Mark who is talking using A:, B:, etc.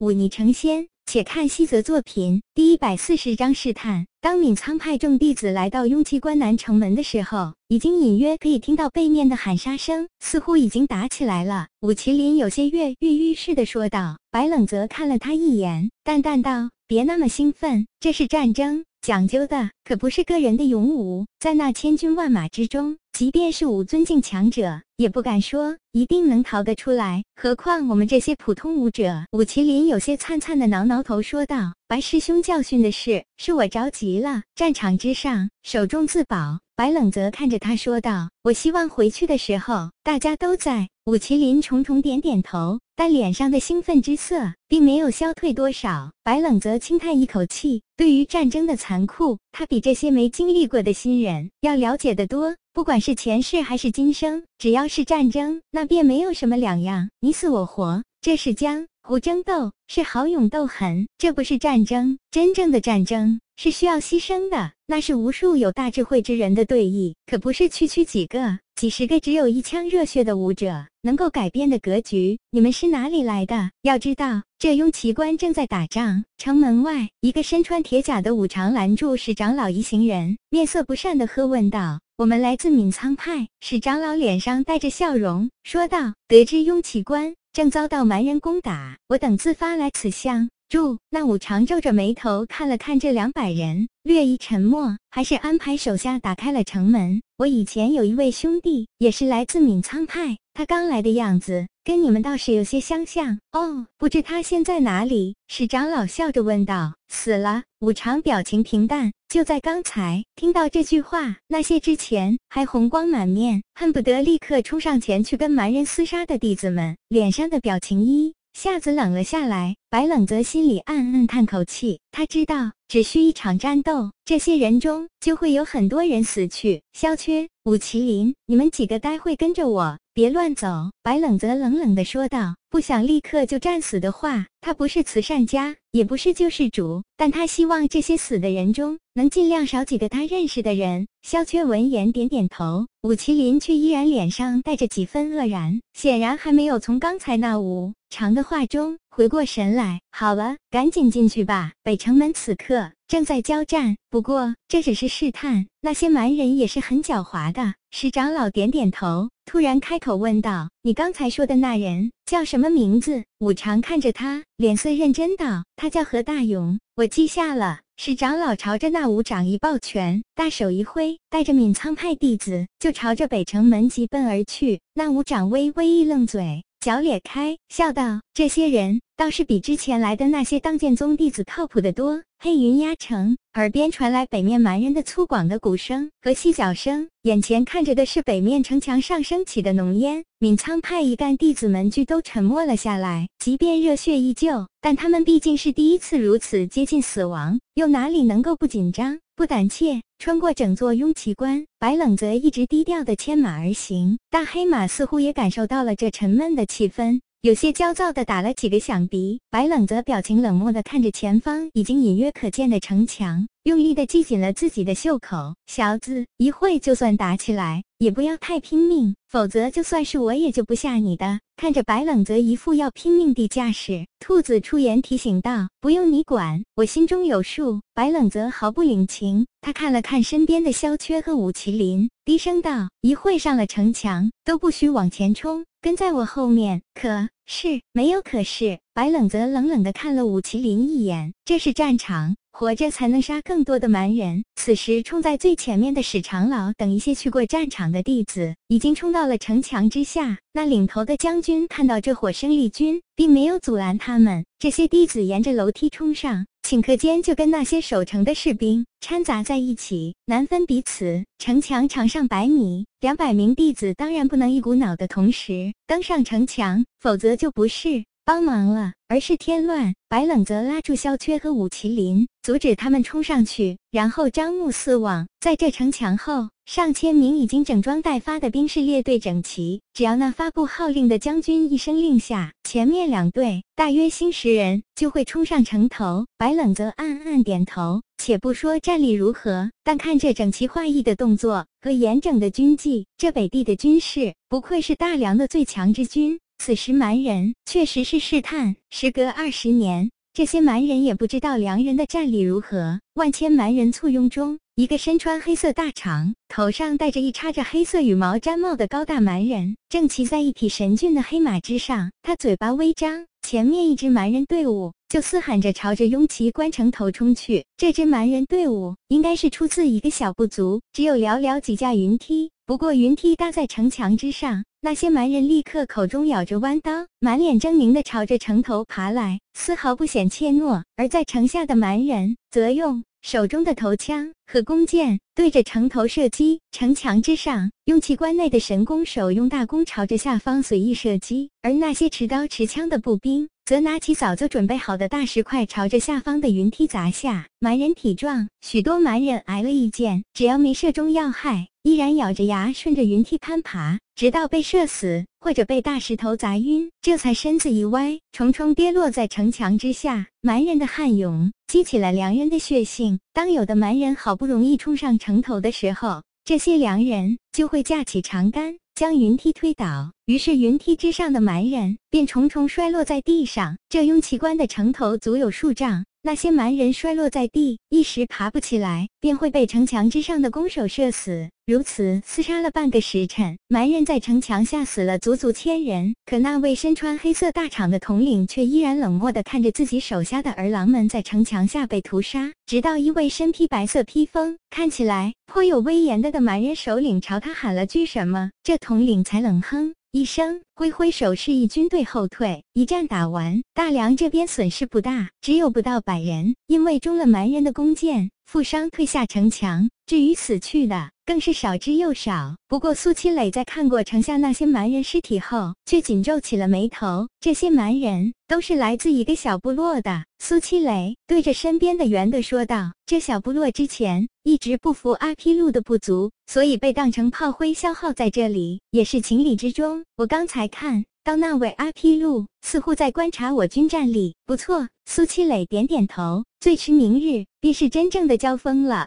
A: 舞霓成仙。且看西泽作品第一百四十章试探。当闵仓派众弟子来到雍气关南城门的时候，已经隐约可以听到背面的喊杀声，似乎已经打起来了。武麒麟有些跃跃欲试的说道。白冷泽看了他一眼，淡淡道：“别那么兴奋，这是战争。”讲究的可不是个人的勇武，在那千军万马之中，即便是武尊境强者，也不敢说一定能逃得出来。何况我们这些普通武者。武麒麟有些灿灿的挠挠头，说道：“白师兄教训的是，是我着急了。战场之上，守重自保。”白冷泽看着他说道：“我希望回去的时候，大家都在。”武麒麟重重点点头，但脸上的兴奋之色并没有消退多少。白冷泽轻叹一口气，对于战争的残酷，他比这些没经历过的新人要了解得多。不管是前世还是今生，只要是战争，那便没有什么两样，你死我活。这是江湖争斗，是豪勇斗狠，这不是战争。真正的战争是需要牺牲的，那是无数有大智慧之人的对弈，可不是区区几个。几十个只有一腔热血的武者能够改变的格局，你们是哪里来的？要知道，这雍奇关正在打仗。城门外，一个身穿铁甲的武常拦住史长老一行人，面色不善的喝问道：“我们来自闵苍派。”史长老脸上带着笑容说道：“得知雍奇关正遭到蛮人攻打，我等自发来此相。”住！那武常皱着眉头看了看这两百人，略一沉默，还是安排手下打开了城门。我以前有一位兄弟，也是来自闵苍派，他刚来的样子跟你们倒是有些相像哦。不知他现在哪里？史长老笑着问道。死了。武常表情平淡。就在刚才听到这句话，那些之前还红光满面，恨不得立刻冲上前去跟蛮人厮杀的弟子们，脸上的表情一。夏子冷了下来，白冷泽心里暗暗叹口气。他知道，只需一场战斗，这些人中就会有很多人死去。萧缺、武麒麟，你们几个待会跟着我，别乱走。白冷泽冷冷地说道。不想立刻就战死的话，他不是慈善家，也不是救世主，但他希望这些死的人中能尽量少几个他认识的人。萧缺闻言点点头，武麒麟却依然脸上带着几分愕然，显然还没有从刚才那无常的话中回过神来。好了，赶紧进去吧，北城门此刻。正在交战，不过这只是试探。那些蛮人也是很狡猾的。石长老点点头，突然开口问道：“你刚才说的那人叫什么名字？”武长看着他，脸色认真道：“他叫何大勇，我记下了。”石长老朝着那武长一抱拳，大手一挥，带着闵苍派弟子就朝着北城门疾奔而去。那武长微微一愣嘴。小咧开，笑道：“这些人倒是比之前来的那些当剑宗弟子靠谱得多。”黑云压城，耳边传来北面蛮人的粗犷的鼓声和细角声，眼前看着的是北面城墙上升起的浓烟。闵苍派一干弟子们俱都沉默了下来，即便热血依旧，但他们毕竟是第一次如此接近死亡，又哪里能够不紧张？不胆怯，穿过整座雍奇关，白冷泽一直低调的牵马而行。大黑马似乎也感受到了这沉闷的气氛，有些焦躁的打了几个响鼻。白冷则表情冷漠的看着前方已经隐约可见的城墙，用力的系紧了自己的袖口。小子，一会就算打起来，也不要太拼命，否则就算是我也救不下你的。看着白冷泽一副要拼命的架势，兔子出言提醒道：“不用你管，我心中有数。”白冷泽毫不领情，他看了看身边的萧缺和武麒麟，低声道：“一会上了城墙，都不许往前冲，跟在我后面。”可是没有可是。白冷则冷冷的看了武麒麟一眼，这是战场。活着才能杀更多的蛮人。此时，冲在最前面的史长老等一些去过战场的弟子，已经冲到了城墙之下。那领头的将军看到这伙生力军，并没有阻拦他们。这些弟子沿着楼梯冲上，顷刻间就跟那些守城的士兵掺杂在一起，难分彼此。城墙长上百米，两百名弟子当然不能一股脑的同时登上城墙，否则就不是。帮忙了，而是添乱。白冷泽拉住萧缺和武麒麟，阻止他们冲上去，然后张目四望，在这城墙后，上千名已经整装待发的兵士列队整齐。只要那发布号令的将军一声令下，前面两队大约新十人就会冲上城头。白冷泽暗暗点头。且不说战力如何，但看这整齐划一的动作和严整的军纪，这北地的军士不愧是大梁的最强之军。此时蛮人确实是试探。时隔二十年，这些蛮人也不知道梁人的战力如何。万千蛮人簇拥中，一个身穿黑色大氅、头上戴着一插着黑色羽毛毡帽的高大蛮人，正骑在一匹神骏的黑马之上。他嘴巴微张，前面一支蛮人队伍就嘶喊着朝着雍齐关城头冲去。这支蛮人队伍应该是出自一个小部族，只有寥寥几架云梯。不过云梯搭在城墙之上，那些蛮人立刻口中咬着弯刀，满脸狰狞地朝着城头爬来，丝毫不显怯懦；而在城下的蛮人则用手中的头枪和弓箭对着城头射击。城墙之上，用器关内的神弓手用大弓朝着下方随意射击，而那些持刀持枪的步兵则拿起早就准备好的大石块朝着下方的云梯砸下。蛮人体壮，许多蛮人挨了一箭，只要没射中要害。依然咬着牙顺着云梯攀爬，直到被射死或者被大石头砸晕，这才身子一歪，重重跌落在城墙之下。蛮人的悍勇激起了良人的血性。当有的蛮人好不容易冲上城头的时候，这些良人就会架起长杆将云梯推倒，于是云梯之上的蛮人便重重摔落在地上。这雍奇关的城头足有数丈。那些蛮人摔落在地，一时爬不起来，便会被城墙之上的弓手射死。如此厮杀了半个时辰，蛮人在城墙下死了足足千人。可那位身穿黑色大氅的统领却依然冷漠地看着自己手下的儿郎们在城墙下被屠杀。直到一位身披白色披风、看起来颇有威严的的蛮人首领朝他喊了句什么，这统领才冷哼。一声挥挥手，示意军队后退。一战打完，大梁这边损失不大，只有不到百人，因为中了蛮人的弓箭，负伤退下城墙。至于死去的，更是少之又少。不过苏七磊在看过城下那些蛮人尸体后，却紧皱起了眉头。这些蛮人都是来自一个小部落的。苏七磊对着身边的袁德说道：“这小部落之前一直不服阿披路的部族，所以被当成炮灰消耗在这里，也是情理之中。我刚才看。”到那位阿披路似乎在观察我军战力，不错。苏七磊点点头，最迟明日必是真正的交锋了。